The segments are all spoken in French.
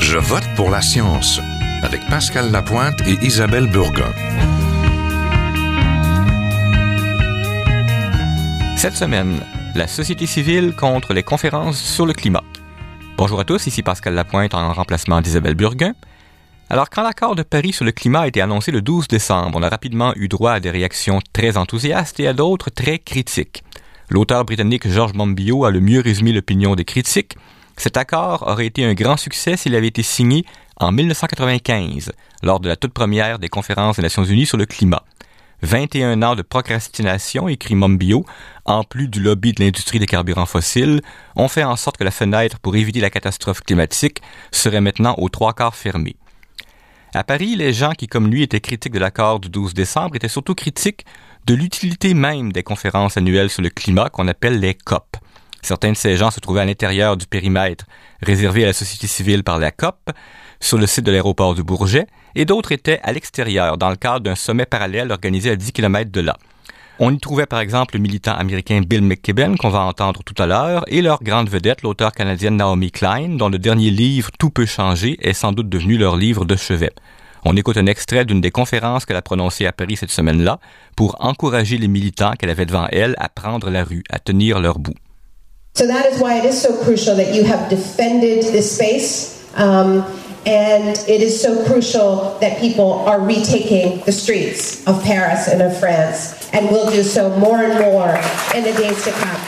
Je vote pour la science avec Pascal Lapointe et Isabelle Burgon. Cette semaine, la société civile contre les conférences sur le climat. Bonjour à tous, ici Pascal Lapointe en remplacement d'Isabelle Burguin. Alors, quand l'accord de Paris sur le climat a été annoncé le 12 décembre, on a rapidement eu droit à des réactions très enthousiastes et à d'autres très critiques. L'auteur britannique George Monbiot a le mieux résumé l'opinion des critiques. Cet accord aurait été un grand succès s'il avait été signé en 1995, lors de la toute première des conférences des Nations Unies sur le climat. 21 ans de procrastination, écrit Mombio, en plus du lobby de l'industrie des carburants fossiles, ont fait en sorte que la fenêtre pour éviter la catastrophe climatique serait maintenant aux trois quarts fermée. À Paris, les gens qui, comme lui, étaient critiques de l'accord du 12 décembre étaient surtout critiques de l'utilité même des conférences annuelles sur le climat qu'on appelle les COP. Certains de ces gens se trouvaient à l'intérieur du périmètre réservé à la société civile par la COP, sur le site de l'aéroport du Bourget, et d'autres étaient à l'extérieur, dans le cadre d'un sommet parallèle organisé à 10 km de là. On y trouvait par exemple le militant américain Bill McKibben, qu'on va entendre tout à l'heure, et leur grande vedette, l'auteur canadienne Naomi Klein, dont le dernier livre Tout peut changer est sans doute devenu leur livre de chevet. On écoute un extrait d'une des conférences qu'elle a prononcées à Paris cette semaine-là pour encourager les militants qu'elle avait devant elle à prendre la rue, à tenir leur bout. So that is why it is so crucial that you have defended this space. Um, and it is so crucial that people are retaking the streets of Paris and of France and will do so more and more in the days to come.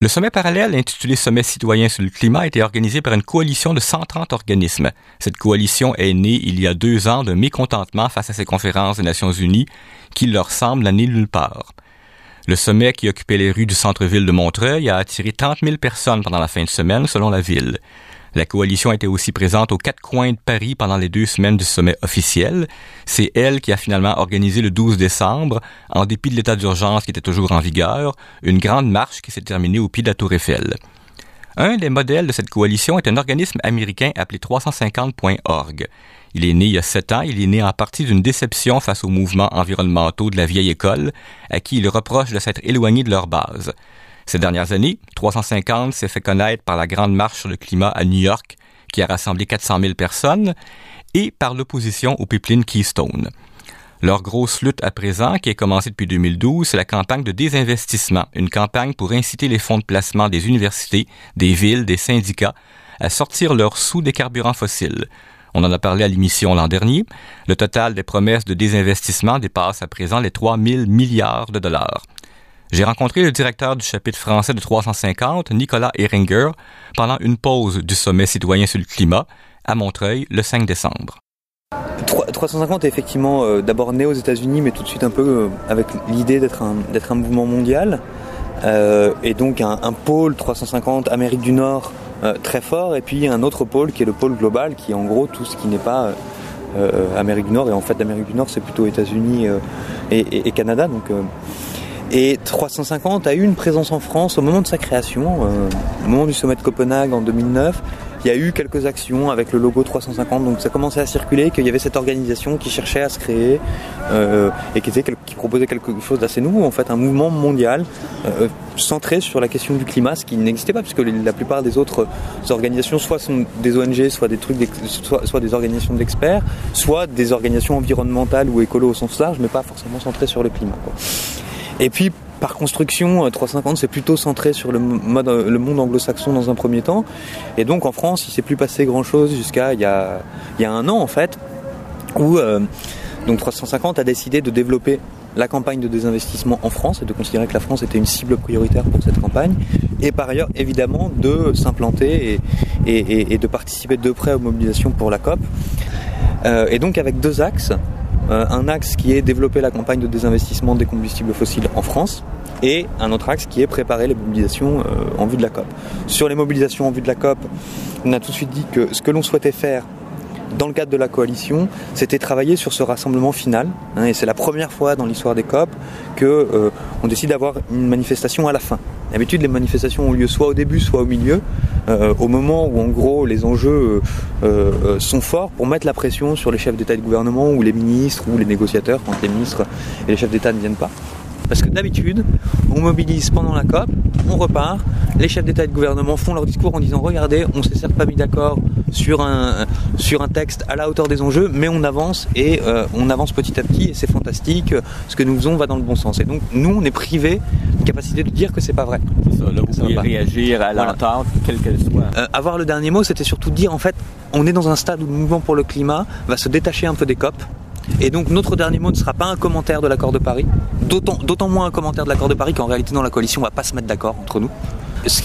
Le sommet parallèle, intitulé Sommet citoyen sur le climat, a été organisé par une coalition de 130 organismes. Cette coalition est née il y a deux ans d'un mécontentement face à ces conférences des Nations Unies qui leur semblent n'aller nulle part. Le sommet qui occupait les rues du centre-ville de Montreuil a attiré 30 000 personnes pendant la fin de semaine, selon la ville. La coalition était aussi présente aux quatre coins de Paris pendant les deux semaines du sommet officiel. C'est elle qui a finalement organisé le 12 décembre, en dépit de l'état d'urgence qui était toujours en vigueur, une grande marche qui s'est terminée au pied de la Tour Eiffel. Un des modèles de cette coalition est un organisme américain appelé 350.org. Il est né il y a sept ans. Il est né en partie d'une déception face aux mouvements environnementaux de la vieille école, à qui il reproche de s'être éloigné de leur base. Ces dernières années, 350 s'est fait connaître par la Grande Marche sur le climat à New York, qui a rassemblé 400 000 personnes, et par l'opposition au pipeline Keystone. Leur grosse lutte à présent, qui a commencé depuis 2012, c'est la campagne de désinvestissement, une campagne pour inciter les fonds de placement des universités, des villes, des syndicats à sortir leurs sous des carburants fossiles. On en a parlé à l'émission l'an dernier. Le total des promesses de désinvestissement dépasse à présent les 3 000 milliards de dollars. J'ai rencontré le directeur du chapitre français de 350, Nicolas Ehringer, pendant une pause du sommet citoyen sur le climat à Montreuil le 5 décembre. 350 est effectivement euh, d'abord né aux États-Unis, mais tout de suite un peu euh, avec l'idée d'être un, mouvement mondial. Euh, et donc un, un, pôle 350 Amérique du Nord très fort, et puis un autre pôle qui est le pôle global, qui est en gros tout ce qui n'est pas euh, Amérique du Nord, et en fait l'Amérique du Nord c'est plutôt États-Unis et, et, et, Canada. Donc, et 350 a eu une présence en France au moment de sa création, au moment du sommet de Copenhague en 2009 il y a eu quelques actions avec le logo 350, donc ça commençait à circuler qu'il y avait cette organisation qui cherchait à se créer euh, et qui, proposait quelque chose d'assez nouveau, en fait, un mouvement mondial euh, centré sur la question du climat, ce qui n'existait pas, puisque la plupart des autres organisations, soit sont des ONG, soit des trucs, soit, des organisations d'experts, soit des organisations environnementales ou écolo au sens large, mais pas forcément centrées sur le climat. Et puis par construction, 350 c'est plutôt centré sur le, mode, le monde anglo-saxon dans un premier temps. Et donc en France, il s'est plus passé grand-chose jusqu'à il, y a, un an en fait, où euh, donc 350 a décidé de développer la campagne de désinvestissement en France et de considérer que la France était une cible prioritaire pour cette campagne. Et par ailleurs, évidemment, de s'implanter et, de participer de près aux mobilisations pour la COP. Euh, et donc avec deux axes. Euh, un axe qui est développer la campagne de désinvestissement des combustibles fossiles en France et un autre axe qui est préparer les mobilisations euh, en vue de la COP. Sur les mobilisations en vue de la COP, on a tout de suite dit que ce que l'on souhaitait faire dans le cadre de la coalition, c'était travailler sur ce rassemblement final. Hein, et c'est la première fois dans l'histoire des COP que euh, décide d'avoir une manifestation à la fin. D'habitude, les manifestations ont lieu soit au début, soit au milieu, euh, au moment où en gros les enjeux euh, sont forts pour mettre la pression sur les chefs d'État et de gouvernement ou les ministres ou les négociateurs quand les ministres et les chefs d'État ne viennent pas. Parce que d'habitude, on mobilise pendant la COP, on repart, les chefs d'État et de gouvernement font leur discours en disant regardez, on s'est certes pas mis d'accord sur un, sur un texte à la hauteur des enjeux, mais on avance et euh, on avance petit à petit et c'est fantastique, ce que nous faisons va dans le bon sens. Et donc nous, on est privé de capacité de dire que c'est pas vrai. C'est ça, là, vous pouvez réagir à l'entente, quelle qu'elle soit. Euh, avoir le dernier mot, c'était surtout dire en fait, on est dans un stade où le mouvement pour le climat va se détacher un peu des COP et donc notre dernier mot ne sera pas un commentaire de l'accord de Paris, d'autant moins un commentaire de l'accord de Paris qu'en réalité dans la coalition on va pas se mettre d'accord entre nous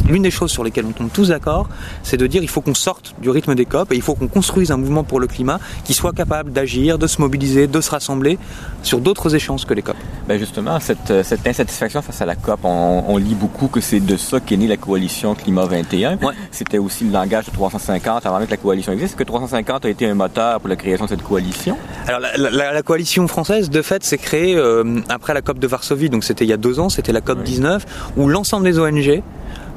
l'une des choses sur lesquelles on tombe tous d'accord, c'est de dire il faut qu'on sorte du rythme des COP et il faut qu'on construise un mouvement pour le climat qui soit capable d'agir, de se mobiliser, de se rassembler sur d'autres échéances que les COP. Ben justement, cette, insatisfaction face à la COP, on, lit beaucoup que c'est de ça qu'est née la coalition Climat 21. C'était aussi le langage de 350 avant même que la coalition existe. Est-ce que 350 a été un moteur pour la création de cette coalition? Alors la, coalition française, de fait, s'est créée euh, après la COP de Varsovie, donc c'était il y a deux ans, c'était la COP 19, où l'ensemble des ONG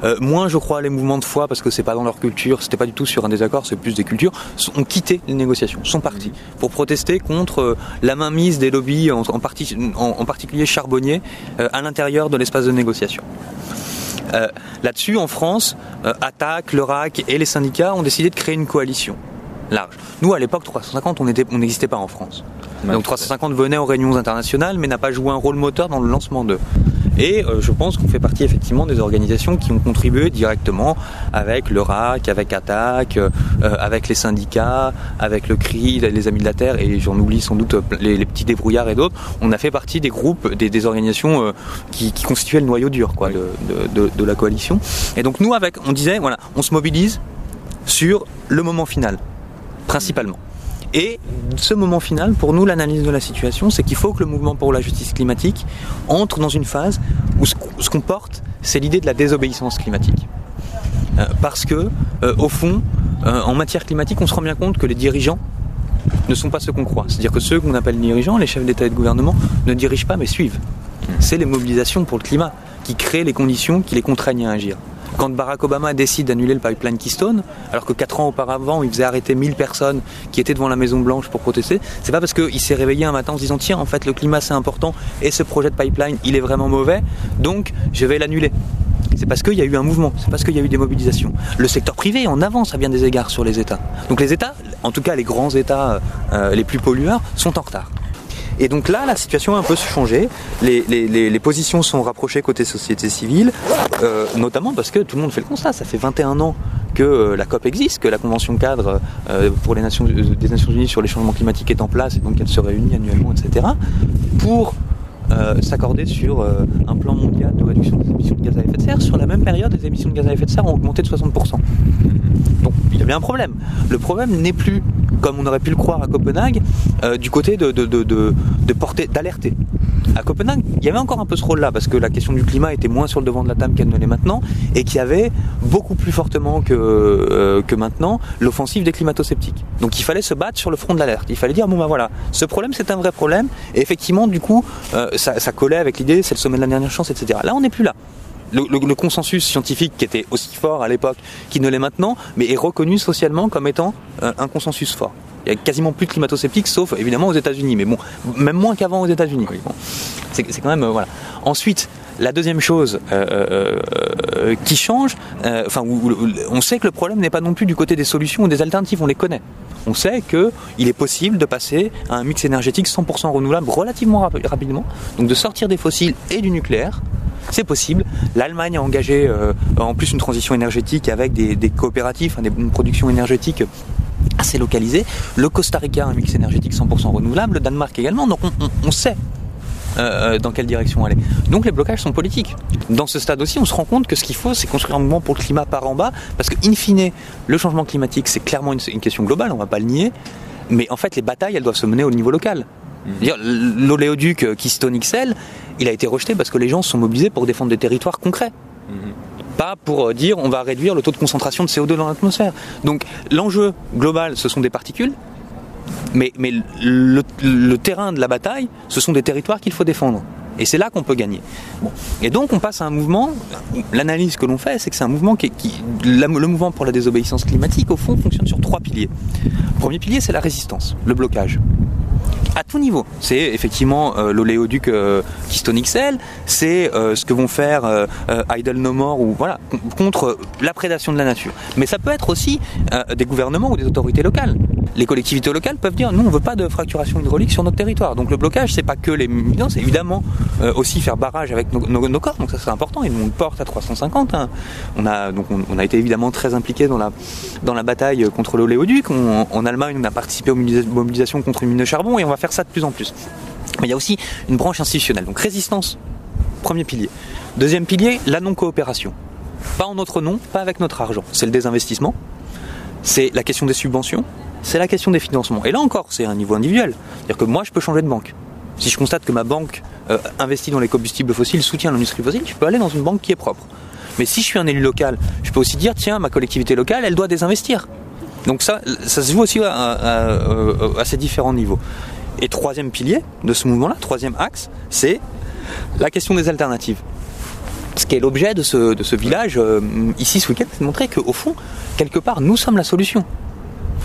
euh, moins, je crois, les mouvements de foi, parce que c'est pas dans leur culture, c'était pas du tout sur un désaccord, c'est plus des cultures, ont quitté les négociations, sont partis pour protester contre euh, la mainmise des lobbies, en, particulier charbonniers, euh, à l'intérieur de l'espace de négociation. Là-dessus, en France, Attaque, le RAC et les syndicats ont décidé de créer une coalition large. Nous, à l'époque, 350, on n'existait pas en France. Donc 350 venait aux réunions internationales, mais n'a pas joué un rôle moteur dans le lancement d'eux. Et euh, je pense qu'on fait partie effectivement des organisations qui ont contribué directement avec le RAC, avec ATTAC, euh, avec les syndicats, avec le CRI, les Amis de la Terre, et j'en oublie sans doute les, petits débrouillards et d'autres. On a fait partie des groupes, des, organisations euh, qui, constituaient le noyau dur de la coalition. Et donc nous, avec, on disait, voilà, on se mobilise sur le moment final, principalement. Et ce moment final, pour nous, l'analyse de la situation, c'est qu'il faut que le mouvement pour la justice climatique entre dans une phase où ce qu'on porte, c'est l'idée de la désobéissance climatique. Euh, parce que, euh, au fond, euh, en matière climatique, on se rend bien compte que les dirigeants ne sont pas ceux qu'on croit. C'est-à-dire que ceux qu'on appelle dirigeants, les chefs d'État et de gouvernement, ne dirigent pas mais suivent. C'est les mobilisations pour le climat qui créent les conditions qui les contraignent à agir. Quand Barack Obama décide d'annuler le pipeline Keystone, alors que 4 ans auparavant, il faisait arrêter 1000 personnes qui étaient devant la Maison Blanche pour protester, c'est pas parce qu'il s'est réveillé un matin en se disant tiens, en fait, le climat c'est important et ce projet de pipeline il est vraiment mauvais, donc je vais l'annuler. C'est parce qu'il y a eu un mouvement, c'est parce qu'il y a eu des mobilisations. Le secteur privé en avance à bien des égards sur les États. Donc les États, en tout cas les grands États euh, les plus pollueurs, sont en retard. Et donc là, la situation a un peu changé. Les, positions sont rapprochées côté société civile, euh, notamment parce que tout le monde fait le constat. Ça fait 21 ans que euh, la COP existe, que la convention cadre euh, pour les nations, des Nations Unies sur les changements climatiques est en place et donc elle se réunit annuellement, etc. pour s'accorder sur un plan mondial de réduction des émissions de gaz à effet de serre. Sur la même période, les émissions de gaz à effet de serre ont augmenté de 60%. Donc il y a bien un problème. Le problème n'est plus comme on aurait pu le croire à Copenhague, euh, du côté de, de, porter, d'alerter. À Copenhague, il y avait encore un peu ce rôle-là, parce que la question du climat était moins sur le devant de la table qu'elle ne l'est maintenant, et qu'il y avait beaucoup plus fortement que, euh, maintenant l'offensive des climato-sceptiques. Donc il fallait se battre sur le front de l'alerte. Il fallait dire, bon ben voilà, ce problème c'est un vrai problème, et effectivement, du coup, euh, ça, ça collait avec l'idée, c'est le sommet de la dernière chance, etc. Là, on n'est plus là le, consensus scientifique qui était aussi fort à l'époque qu'il ne l'est maintenant, mais est reconnu socialement comme étant euh, un consensus fort. Il y a quasiment plus de climato-sceptiques, sauf évidemment aux États-Unis, mais bon, même moins qu'avant aux États-Unis. C'est quand même euh, voilà. Ensuite, la deuxième chose euh, qui change, enfin, on sait que le problème n'est pas non plus du côté des solutions ou des alternatives, on les connaît. On sait qu'il est possible de passer à un mix énergétique 100% renouvelable relativement rapidement, donc de sortir des fossiles et du nucléaire c'est possible. L'Allemagne a engagé euh, en plus une transition énergétique avec des, coopératifs, une production énergétique assez localisée. Le Costa Rica a un mix énergétique 100% renouvelable, le Danemark également. Donc on, sait euh, dans quelle direction aller. Donc les blocages sont politiques. Dans ce stade aussi, on se rend compte que ce qu'il faut, c'est construire un mouvement pour le climat par en bas, parce que in fine, le changement climatique, c'est clairement une, une, question globale, on ne va pas le nier, mais en fait, les batailles, elles doivent se mener au niveau local. L'oléoduc euh, Keystone XL, il a été rejeté parce que les gens se sont mobilisés pour défendre des territoires concrets. Mhm. Pas pour euh, dire on va réduire le taux de concentration de CO2 dans l'atmosphère. Donc l'enjeu global, ce sont des particules, mais, le, terrain de la bataille, ce sont des territoires qu'il faut défendre. Et c'est là qu'on peut gagner. Et donc on passe à un mouvement, l'analyse que l'on fait, c'est que c'est un mouvement qui, le mouvement pour la désobéissance climatique, au fond, fonctionne sur trois piliers. Premier pilier, c'est la résistance, le blocage à tout niveau. C'est effectivement euh, l'oléoduc euh, Keystone XL, c'est euh, ce que vont faire euh, Idle No More ou voilà contre la prédation de la nature. Mais ça peut être aussi des gouvernements ou des autorités locales. Les collectivités locales peuvent dire nous on veut pas de fracturation hydraulique sur notre territoire. Donc le blocage c'est pas que les non, c'est évidemment aussi faire barrage avec nos, corps. Donc ça c'est important. Et nous on porte à 350. hein. On a donc on, a été évidemment très impliqué dans la dans la bataille contre l'oléoduc. En Allemagne on a participé aux mobilisa- mobilisations contre les mines de charbon et on va faire ça de plus en plus. Mais il y a aussi une branche institutionnelle. Donc résistance, premier pilier. Deuxième pilier, la non-coopération. Pas en notre nom, pas avec notre argent. C'est le désinvestissement, c'est la question des subventions, c'est la question des financements. Et là encore, c'est un niveau individuel. C'est-à-dire que moi, je peux changer de banque. Si je constate que ma banque euh, investit dans les combustibles fossiles, soutient l'industrie fossile, je peux aller dans une banque qui est propre. Mais si je suis un élu local, je peux aussi dire, tiens, ma collectivité locale, elle doit désinvestir. Donc ça, ça se joue aussi à, ces différents niveaux. Et troisième pilier de ce mouvement-là, troisième axe, c'est la question des alternatives. Ce qui est l'objet de ce, village euh, ici ce week-end, c'est de montrer qu'au fond, quelque part, nous sommes la solution.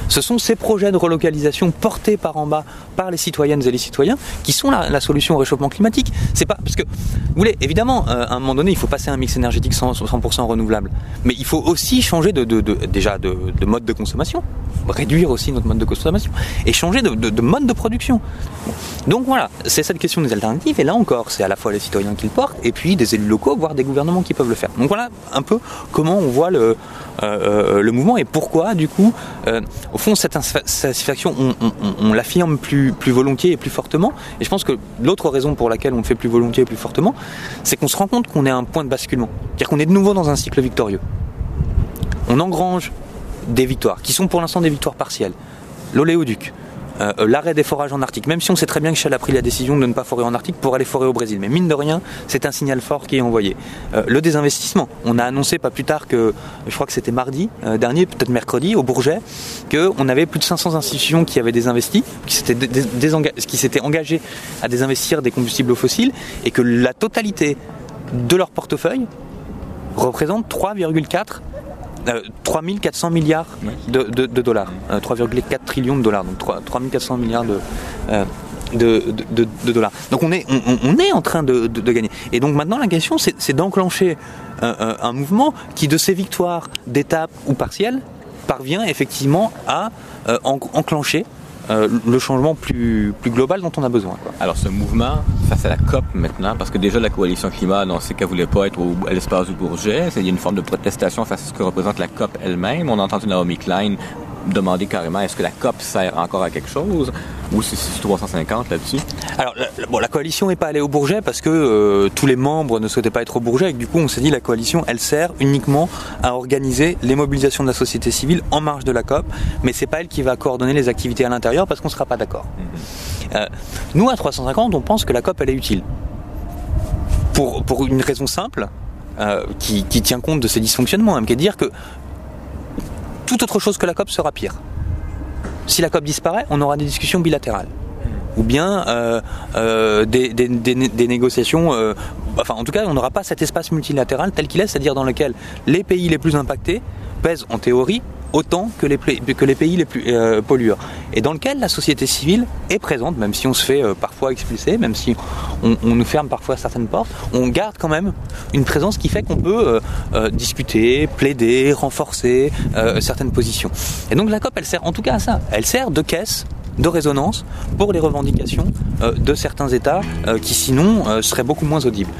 Ce sont ces projets de relocalisation portés par en bas par les citoyennes et les citoyens qui sont la, solution au réchauffement climatique. C'est pas parce que vous voulez évidemment euh, à un moment donné il faut passer à un mix énergétique 100%, 100% renouvelable, mais il faut aussi changer de, déjà de, de mode de consommation, réduire aussi notre mode de consommation et changer de, de- de mode de production. Donc voilà, c'est cette question des alternatives et là encore c'est à la fois les citoyens qui le portent et puis des élus locaux voire des gouvernements qui peuvent le faire. Donc voilà un peu comment on voit le euh, euh, le mouvement et pourquoi du coup au fond cette satisfaction on, on- on- on l'affirme plus, plus volontiers et plus fortement. Et je pense que l'autre raison pour laquelle on le fait plus volontiers et plus fortement c'est qu'on se rend compte qu'on est à un point de basculement. C'est-à-dire qu'on est de nouveau dans un cycle victorieux. On engrange des victoires qui sont pour l'instant des victoires partielles. L'oléoduc euh, euh, l'arrêt des forages en Arctique, même si on sait très bien que Shell a pris la décision de ne pas forer en Arctique pour aller forer au Brésil. Mais mine de rien, c'est un signal fort qui est envoyé. Euh, le désinvestissement, on a annoncé pas plus tard que, je crois que c'était mardi dernier, peut-être mercredi, au Bourget, qu'on avait plus de 500 institutions qui avaient désinvesti, qui s'étaient, qui s'étaient engagées à désinvestir des combustibles fossiles, et que la totalité de leur portefeuille représente 3,4 euh, 3400 milliards de, de- de dollars, Euh, 3,4 trillions de dollars, donc 3, 3400 milliards de, euh, de, de- dollars. Donc on est, on, est en train de, gagner. Et donc maintenant la question c'est d'enclencher un, un- mouvement qui de ces victoires d'étape ou partielles parvient effectivement à euh, en- enclencher euh, le changement plus, plus global dont on a besoin. quoi. Alors, ce mouvement face à la COP maintenant, parce que déjà la coalition climat annoncé qu'elle voulait pas être à l'espace du Bourget, a une forme de protestation face à ce que représente la COP elle-même. On a entendu Naomi Klein demander carrément est-ce que la COP sert encore à quelque chose ou c'est c'est 350 là-dessus? Alors, la, bon, la coalition n'est pas allée au Bourget parce que euh, tous les membres ne souhaitaient pas être au Bourget. Et que du coup, on s'est dit la coalition, elle sert uniquement à organiser les mobilisations de la société civile en marge de la COP, mais c'est pas elle qui va coordonner les activités à l'intérieur parce qu'on sera pas d'accord. Euh, nous, à 350, on pense que la COP, elle est utile. Pour, pour une raison simple, euh, qui, qui tient compte de ces dysfonctionnements, hein, qui est de dire que autre chose que la COP sera pire. Si la COP disparaît, on aura des discussions bilatérales ou bien euh, euh, des négociations. euh, enfin, en tout cas, on n'aura pas cet espace multilatéral tel qu'il est, c'est-à-dire dans lequel les pays les plus impactés pèsent en théorie autant que les, pays les plus euh, pollueurs, et dans lequel la société civile est présente, même si on se fait euh, parfois expulser, même si on, nous ferme parfois certaines portes, on garde quand même une présence qui fait qu'on peut euh, discuter, plaider, renforcer certaines positions. Et donc la COP, elle sert en tout cas à ça. Elle sert de caisse de résonance pour les revendications de certains États qui sinon seraient beaucoup moins audibles.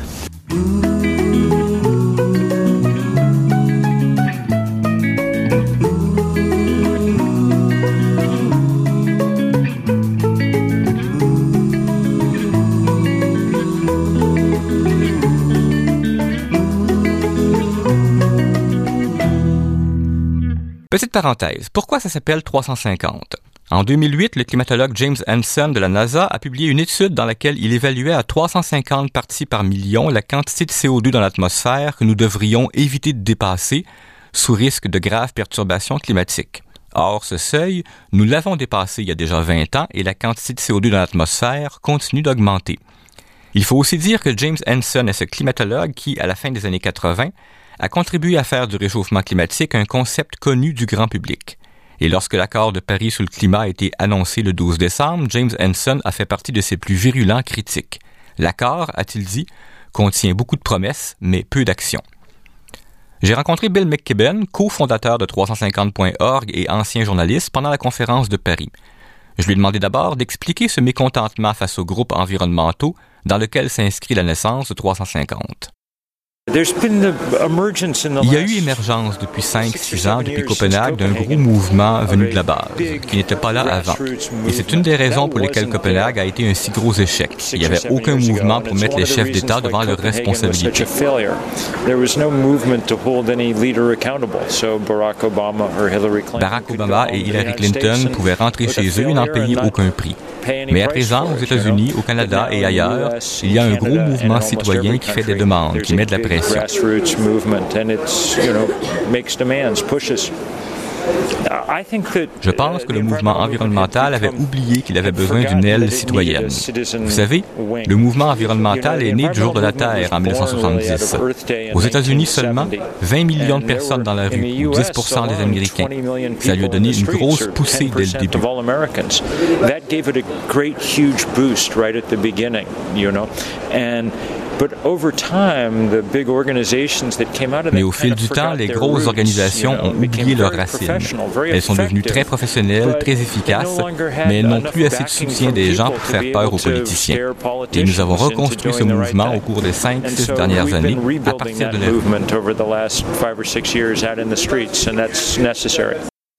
Petite parenthèse, pourquoi ça s'appelle 350 En 2008, le climatologue James Hansen de la NASA a publié une étude dans laquelle il évaluait à 350 parties par million la quantité de CO2 dans l'atmosphère que nous devrions éviter de dépasser sous risque de graves perturbations climatiques. Or, ce seuil, nous l'avons dépassé il y a déjà 20 ans et la quantité de CO2 dans l'atmosphère continue d'augmenter. Il faut aussi dire que James Hansen est ce climatologue qui, à la fin des années 80, a contribué à faire du réchauffement climatique un concept connu du grand public. Et lorsque l'accord de Paris sur le climat a été annoncé le 12 décembre, James Hansen a fait partie de ses plus virulents critiques. L'accord, a-t-il dit, contient beaucoup de promesses, mais peu d'actions. J'ai rencontré Bill McKibben, cofondateur de 350.org et ancien journaliste, pendant la conférence de Paris. Je lui ai d'abord d'expliquer ce mécontentement face aux groupes environnementaux dans lequel s'inscrit la naissance de 350. Il y a eu émergence depuis 5-6 ans, depuis Copenhague, d'un gros mouvement venu de la base, qui n'était pas là avant. Et c'est une des raisons pour lesquelles Copenhague a été un si gros échec. Il n'y avait aucun mouvement pour mettre les chefs d'État devant leurs responsabilités. Barack Obama et Hillary Clinton pouvaient rentrer chez eux et n'en payer aucun prix. Mais à présent, aux États-Unis, au Canada et ailleurs, il y a un gros mouvement citoyen qui fait des demandes, qui met de la pression. Je pense que le mouvement environnemental avait oublié qu'il avait besoin d'une aile citoyenne. Vous savez, le mouvement environnemental est né du jour de la Terre en 1970. Aux États-Unis seulement, 20 millions de personnes dans la rue, ou 10% des Américains. Ça lui a donné une grosse poussée dès le début. Mais au fil du temps, les grosses organisations ont oublié leurs racines. Elles sont devenues très professionnelles, très efficaces, mais elles n'ont plus assez de soutien des gens pour faire peur aux politiciens. Et nous avons reconstruit ce mouvement au cours des cinq, six dernières années à partir de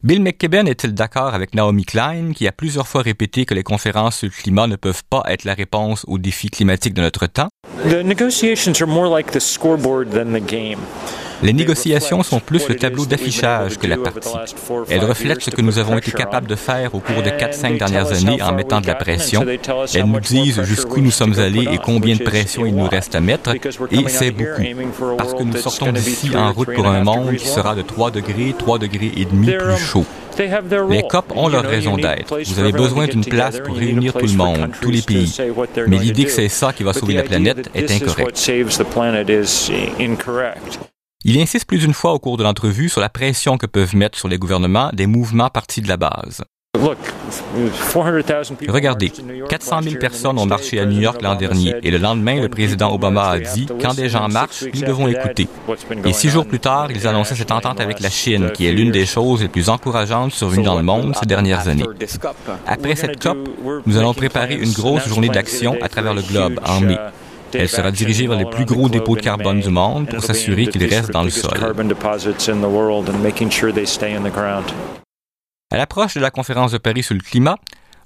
Bill McKibben est-il d'accord avec Naomi Klein, qui a plusieurs fois répété que les conférences sur le climat ne peuvent pas être la réponse aux défis climatiques de notre temps? Les négociations sont plus le tableau d'affichage que la partie. Elles reflètent ce que nous avons été capables de faire au cours de 4-5 dernières années en mettant de la pression. Elles nous disent jusqu'où nous sommes allés et combien de pression il nous reste à mettre, et c'est beaucoup. Parce que nous sortons d'ici en route pour un monde qui sera de 3 degrés, 3 degrés et demi plus chaud. Les COP ont leur raison d'être. Vous avez besoin d'une place pour réunir tout le monde, tous les pays. Mais l'idée que c'est ça qui va sauver la planète est incorrecte. Il insiste plus d'une fois au cours de l'entrevue sur la pression que peuvent mettre sur les gouvernements des mouvements partis de la base. Regardez, 400 000 personnes ont marché à New York l'an dernier et le lendemain, le président Obama a dit, quand des gens marchent, nous devons écouter. Et six jours plus tard, ils annonçaient cette entente avec la Chine, qui est l'une des choses les plus encourageantes survenues dans le monde ces dernières années. Après cette COP, nous allons préparer une grosse journée d'action à travers le globe en mai. Elle sera dirigée vers les plus gros dépôts de carbone du monde pour s'assurer qu'ils restent dans le sol. À l'approche de la conférence de Paris sur le climat,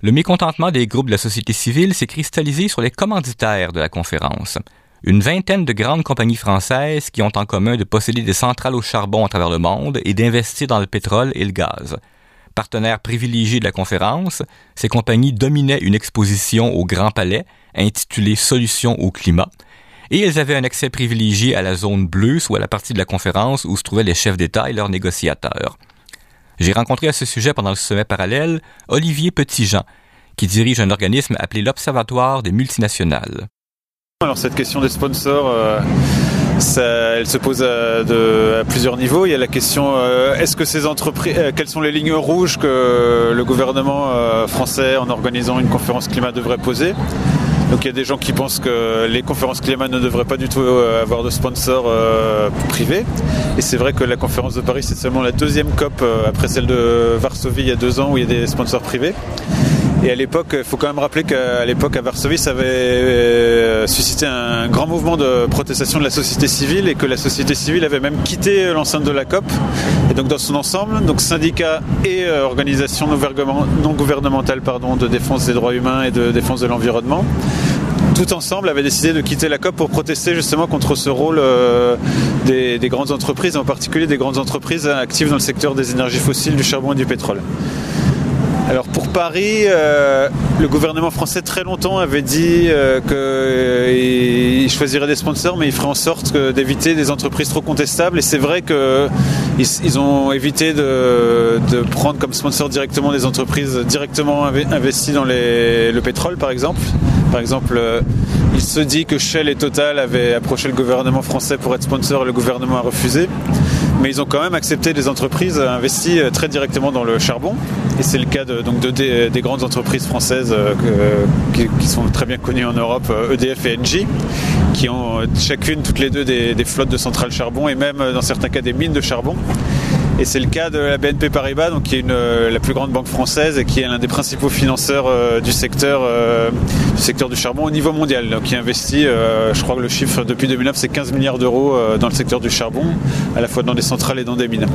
le mécontentement des groupes de la société civile s'est cristallisé sur les commanditaires de la conférence. Une vingtaine de grandes compagnies françaises qui ont en commun de posséder des centrales au charbon à travers le monde et d'investir dans le pétrole et le gaz. Partenaires privilégiés de la conférence, ces compagnies dominaient une exposition au Grand Palais intitulée Solutions au climat, et elles avaient un accès privilégié à la zone bleue, soit la partie de la conférence où se trouvaient les chefs d'État et leurs négociateurs. J'ai rencontré à ce sujet pendant le sommet parallèle Olivier Petitjean, qui dirige un organisme appelé l'Observatoire des multinationales. Alors cette question des sponsors, euh, elle se pose à, plusieurs niveaux. Il y a la question euh, est-ce que ces entreprises, euh, quelles sont les lignes rouges que le gouvernement euh, français, en organisant une conférence climat, devrait poser? Donc il y a des gens qui pensent que les conférences climat ne devraient pas du tout avoir de sponsors privés. Et c'est vrai que la conférence de Paris, c'est seulement la deuxième COP après celle de Varsovie il y a deux ans où il y a des sponsors privés. Et à l'époque, il faut quand même rappeler qu'à l'époque à Varsovie, ça avait euh, suscité un grand mouvement de protestation de la société civile et que la société civile avait même quitté l'enceinte de la COP. Et donc dans son ensemble, donc syndicats et euh, organisations non gouvernementales de défense des droits humains et de défense de l'environnement, tout ensemble avaient décidé de quitter la COP pour protester justement contre ce rôle euh, des, des, grandes entreprises, en particulier des grandes entreprises actives dans le secteur des énergies fossiles, du charbon et du pétrole. Alors pour Paris, euh, le gouvernement français très longtemps avait dit euh, qu'il choisirait des sponsors, mais il ferait en sorte d'éviter des entreprises trop contestables. Et c'est vrai qu'ils ont évité de, prendre comme sponsor directement des entreprises directement investies dans le pétrole, par exemple. Par exemple, Il se dit que Shell et Total avaient approché le gouvernement français pour être sponsor et le gouvernement a refusé. Mais ils ont quand même accepté des entreprises investies très directement dans le charbon. Et c'est le cas de, donc de, des, grandes entreprises françaises qui, qui, sont très bien connues en Europe, EDF et Engie, qui ont chacune, toutes les deux, des, flottes de centrales charbon et même dans certains cas des mines de charbon. Et c'est le cas de la BNP Paribas, qui est euh, la plus grande banque française et qui est l'un des principaux financeurs euh, du secteur euh, du secteur du charbon au niveau mondial. Donc qui investit, je crois que le chiffre depuis 2009 c'est 15 milliards d'euros dans le secteur du charbon, à la fois dans des centrales et dans des mines.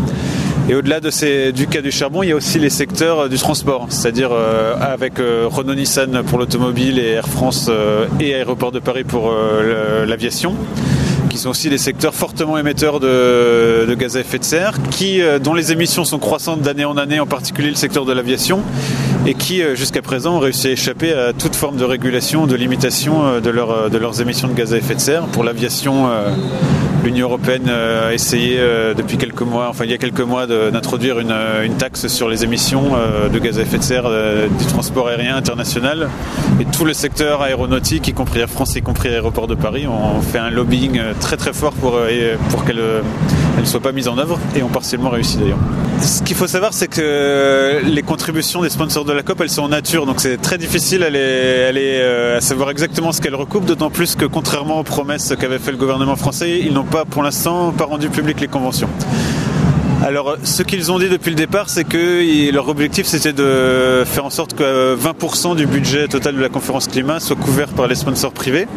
Et au-delà de ces, du cas du charbon, il y a aussi les secteurs du transport, c'est-à-dire avec Renault-Nissan pour l'automobile et Air France et Aéroport de Paris pour l'aviation qui sont aussi des secteurs fortement émetteurs de, gaz à effet de serre, qui, euh, dont les émissions sont croissantes d'année en année, en particulier le secteur de l'aviation, et qui, euh, jusqu'à présent, ont réussi à échapper à toute forme de régulation, de limitation euh, de, leur, de leurs émissions de gaz à effet de serre. Pour l'aviation, l'Union européenne a essayé depuis quelques mois, enfin il y a quelques mois, d'introduire une, une, taxe sur les émissions de gaz à effet de serre du transport aérien international. Et tout le secteur aéronautique, y compris Air France, y compris Aéroport de Paris, ont fait un lobbying très très fort pour, pour qu'elle ne soit pas mise en œuvre et ont partiellement réussi d'ailleurs. Ce qu'il faut savoir, c'est que les contributions des sponsors de la COP, elles sont en nature, donc c'est très difficile à, à savoir exactement ce qu'elles recoupent, d'autant plus que contrairement aux promesses qu'avait fait le gouvernement français, ils n'ont pas pour l'instant pas rendu public les conventions. Alors, ce qu'ils ont dit depuis le départ, c'est que leur objectif, c'était de faire en sorte que 20% du budget total de la conférence climat soit couvert par les sponsors privés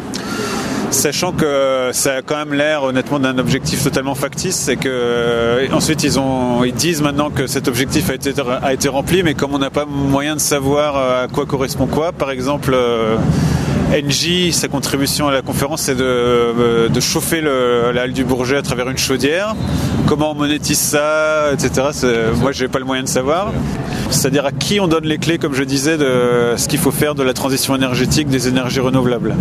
sachant que ça a quand même l'air honnêtement d'un objectif totalement factice, c'est que euh, ensuite ils ont ils disent maintenant que cet objectif a été rempli, mais comme on n'a pas moyen de savoir euh, à quoi correspond quoi, par exemple. Euh, NJ, sa contribution à la conférence, c'est de, chauffer le, la halle du Bourget à travers une chaudière. Comment on monétise ça, etc. Moi, j'ai pas le moyen de savoir. C'est-à-dire à qui on donne les clés, comme je disais, de ce qu'il faut faire de la transition énergétique des énergies renouvelables.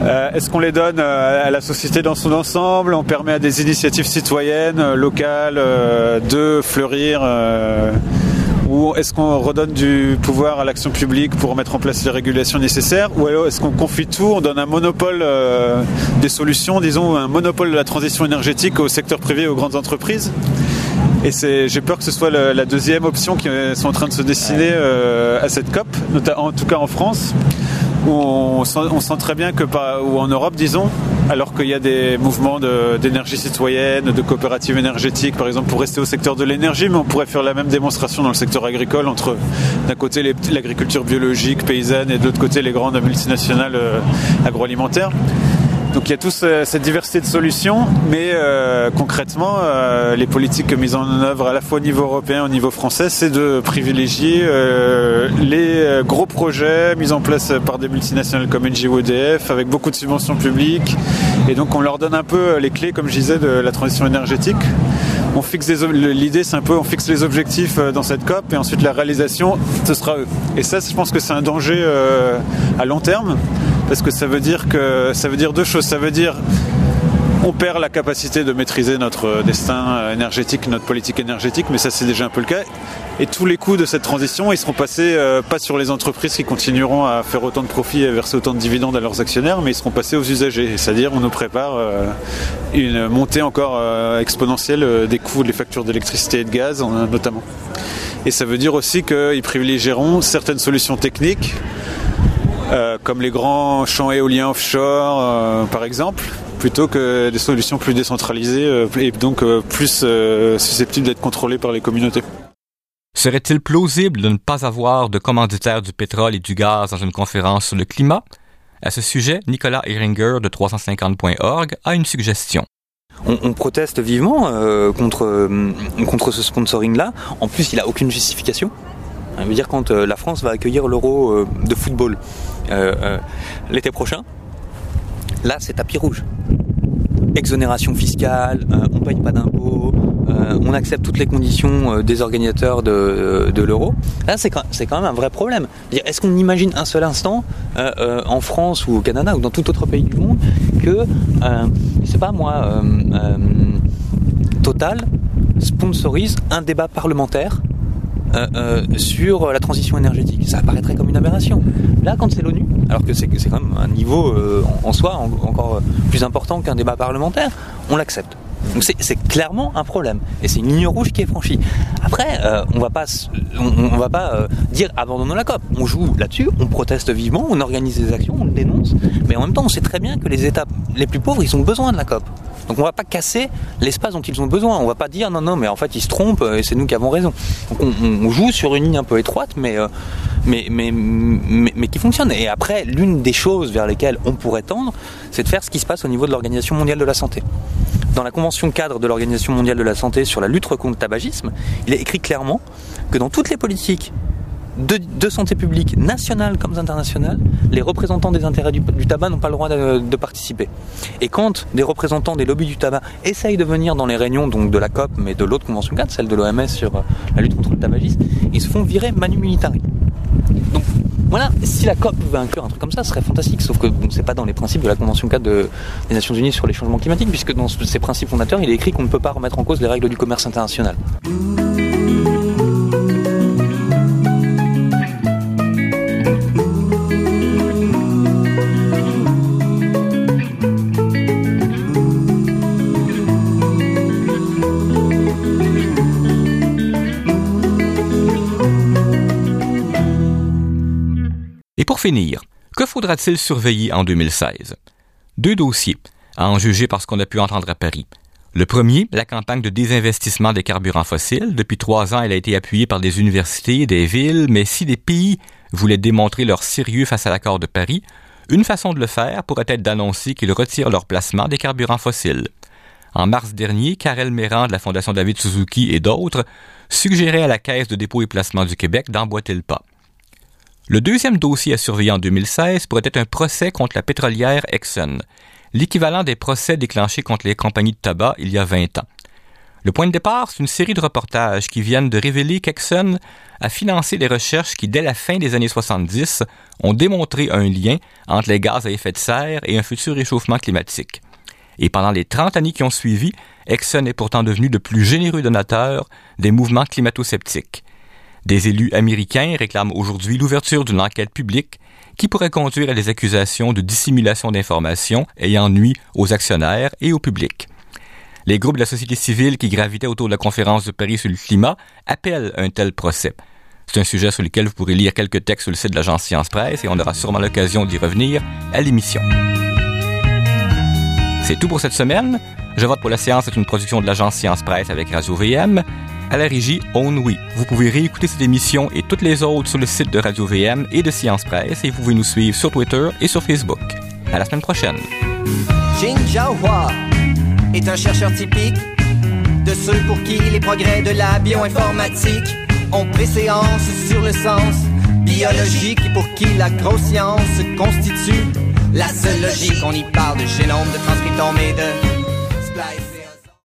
Euh, est-ce qu'on les donne euh, à la société dans son ensemble On permet à des initiatives citoyennes, euh, locales, de fleurir ou est-ce qu'on redonne du pouvoir à l'action publique pour mettre en place les régulations nécessaires Ou alors est-ce qu'on confie tout, on donne un monopole des solutions, disons un monopole de la transition énergétique au secteur privé et aux grandes entreprises? Et j'ai peur que ce soit la, deuxième option qui est en train de se dessiner à cette COP, en tout cas en France où on sent, très bien que, ou en Europe, disons, alors qu'il y a des mouvements d'énergie citoyenne, de coopératives énergétiques, par exemple, pour rester au secteur de l'énergie, mais on pourrait faire la même démonstration dans le secteur agricole entre, d'un côté, l'agriculture biologique, paysanne, et de l'autre côté, les grandes multinationales euh, agroalimentaires. Donc il y a tous cette diversité de solutions, mais euh, concrètement, euh, les politiques mises en œuvre à la fois au niveau européen et au niveau français, c'est de privilégier euh, les gros projets mis en place par des multinationales comme NG ou EDF, avec beaucoup de subventions publiques. Et donc on leur donne un peu les clés, comme je disais, de la transition énergétique. On fixe l'idée, c'est un peu, on fixe les objectifs dans cette COP et ensuite la réalisation, ce sera eux. Et ça, je pense que c'est un danger à long terme parce que ça veut dire que ça veut dire deux choses. Ça veut dire on perd la capacité de maîtriser notre destin énergétique, notre politique énergétique, mais ça c'est déjà un peu le cas. Et tous les coûts de cette transition, ils seront passés euh, pas sur les entreprises qui continueront à faire autant de profits et verser autant de dividendes à leurs actionnaires, mais ils seront passés aux usagers. C'est-à-dire, on nous prépare euh, une montée encore euh, exponentielle des coûts des factures d'électricité et de gaz, notamment. Et ça veut dire aussi qu'ils privilégieront certaines solutions techniques euh, comme les grands champs éoliens offshore euh, par exemple, plutôt que des solutions plus décentralisées euh, et donc plus susceptibles d'être contrôlées par les communautés. Serait-il plausible de ne pas avoir de commanditaire du pétrole et du gaz dans une conférence sur le climat? À ce sujet, Nicolas Ehringer de 350.org a une suggestion. On, proteste vivement contre, contre ce sponsoring-là. En plus, il n'a aucune justification. Ça veut dire quand la France va accueillir l'euro de football, euh, euh, l'été prochain, là c'est tapis rouge. Exonération fiscale, euh, on paye pas d'impôts, on accepte toutes les conditions des organisateurs de, l'euro. Là c'est quand, même un vrai problème. Est-ce qu'on imagine un seul instant en France ou au Canada ou dans tout autre pays du monde que, je sais pas moi, Total sponsorise un débat parlementaire euh, euh, sur la transition énergétique. Ça apparaîtrait comme une aberration. Là, quand c'est l'ONU, alors que c'est quand même un niveau euh, en soi encore plus important qu'un débat parlementaire, on l'accepte. Donc c'est clairement un problème et c'est une ligne rouge qui est franchie. Après, on va va pas dire abandonnons la COP. On joue là-dessus, on proteste vivement, on organise des actions, on le dénonce, mais en même temps, on sait très bien que les États les plus pauvres, ils ont besoin de la COP. Donc on va pas casser l'espace dont ils ont besoin. On va pas dire non non mais en fait ils se trompent et c'est nous qui avons raison. Donc on, joue sur une ligne un peu étroite euh, mais qui fonctionne. Et après l'une des choses vers lesquelles on pourrait tendre, c'est de faire ce qui se passe au niveau de l'Organisation mondiale de la santé dans la convention cadre de l'Organisation mondiale de la santé sur la lutte contre le tabagisme, il est écrit clairement que dans toutes les politiques de, santé publique, nationales comme internationales, les représentants des intérêts du, tabac n'ont pas le droit de, participer. Et quand des représentants des lobbies du tabac essayent de venir dans les réunions donc de la COP, mais de l'autre convention cadre, celle de l'OMS sur euh, la lutte contre le tabagisme, ils se font virer manu militari. Donc voilà, si la COP pouvait inclure un truc comme ça, ce serait fantastique. Sauf que bon, c'est pas dans les principes de la Convention 4 des Nations Unies sur les changements climatiques, puisque dans ces principes fondateurs, il est écrit qu'on ne peut pas remettre en cause les règles du commerce international. Que faudra-t-il surveiller en 2016 Deux dossiers, à en juger par ce qu'on a pu entendre à Paris. Le premier, la campagne de désinvestissement des carburants fossiles. Depuis trois ans, elle a été appuyée par des universités, des villes, mais si des pays voulaient démontrer leur sérieux face à l'accord de Paris, une façon de le faire pourrait être d'annoncer qu'ils retirent leur placement des carburants fossiles. En mars dernier, Karel Méran de la Fondation David Suzuki et d'autres suggéraient à la Caisse de dépôt et placement du Québec d'emboîter le pas. Le deuxième dossier à surveiller en 2016 pourrait être un procès contre la pétrolière Exxon, l'équivalent des procès déclenchés contre les compagnies de tabac il y a 20 ans. Le point de départ, c'est une série de reportages qui viennent de révéler qu'Exxon a financé des recherches qui, dès la fin des années 70, ont démontré un lien entre les gaz à effet de serre et un futur réchauffement climatique. Et pendant les 30 années qui ont suivi, Exxon est pourtant devenu de plus généreux donateurs des mouvements climato-sceptiques. Des élus américains réclament aujourd'hui l'ouverture d'une enquête publique qui pourrait conduire à des accusations de dissimulation d'informations ayant nuit aux actionnaires et au public. Les groupes de la société civile qui gravitaient autour de la conférence de Paris sur le climat appellent un tel procès. C'est un sujet sur lequel vous pourrez lire quelques textes sur le site de l'agence Science Presse et on aura sûrement l'occasion d'y revenir à l'émission. C'est tout pour cette semaine. Je vote pour la séance est une production de l'agence Science Presse avec Radio VM. À la régie, On Oui. Vous pouvez réécouter cette émission et toutes les autres sur le site de Radio VM et de Science Presse et vous pouvez nous suivre sur Twitter et sur Facebook. À la semaine prochaine. Jin Hua est un chercheur typique de ceux pour qui les progrès de la bioinformatique ont préséance sur le sens biologique et pour qui la grosse science constitue la seule logique. On y parle de génome, de transcriptome et de splice.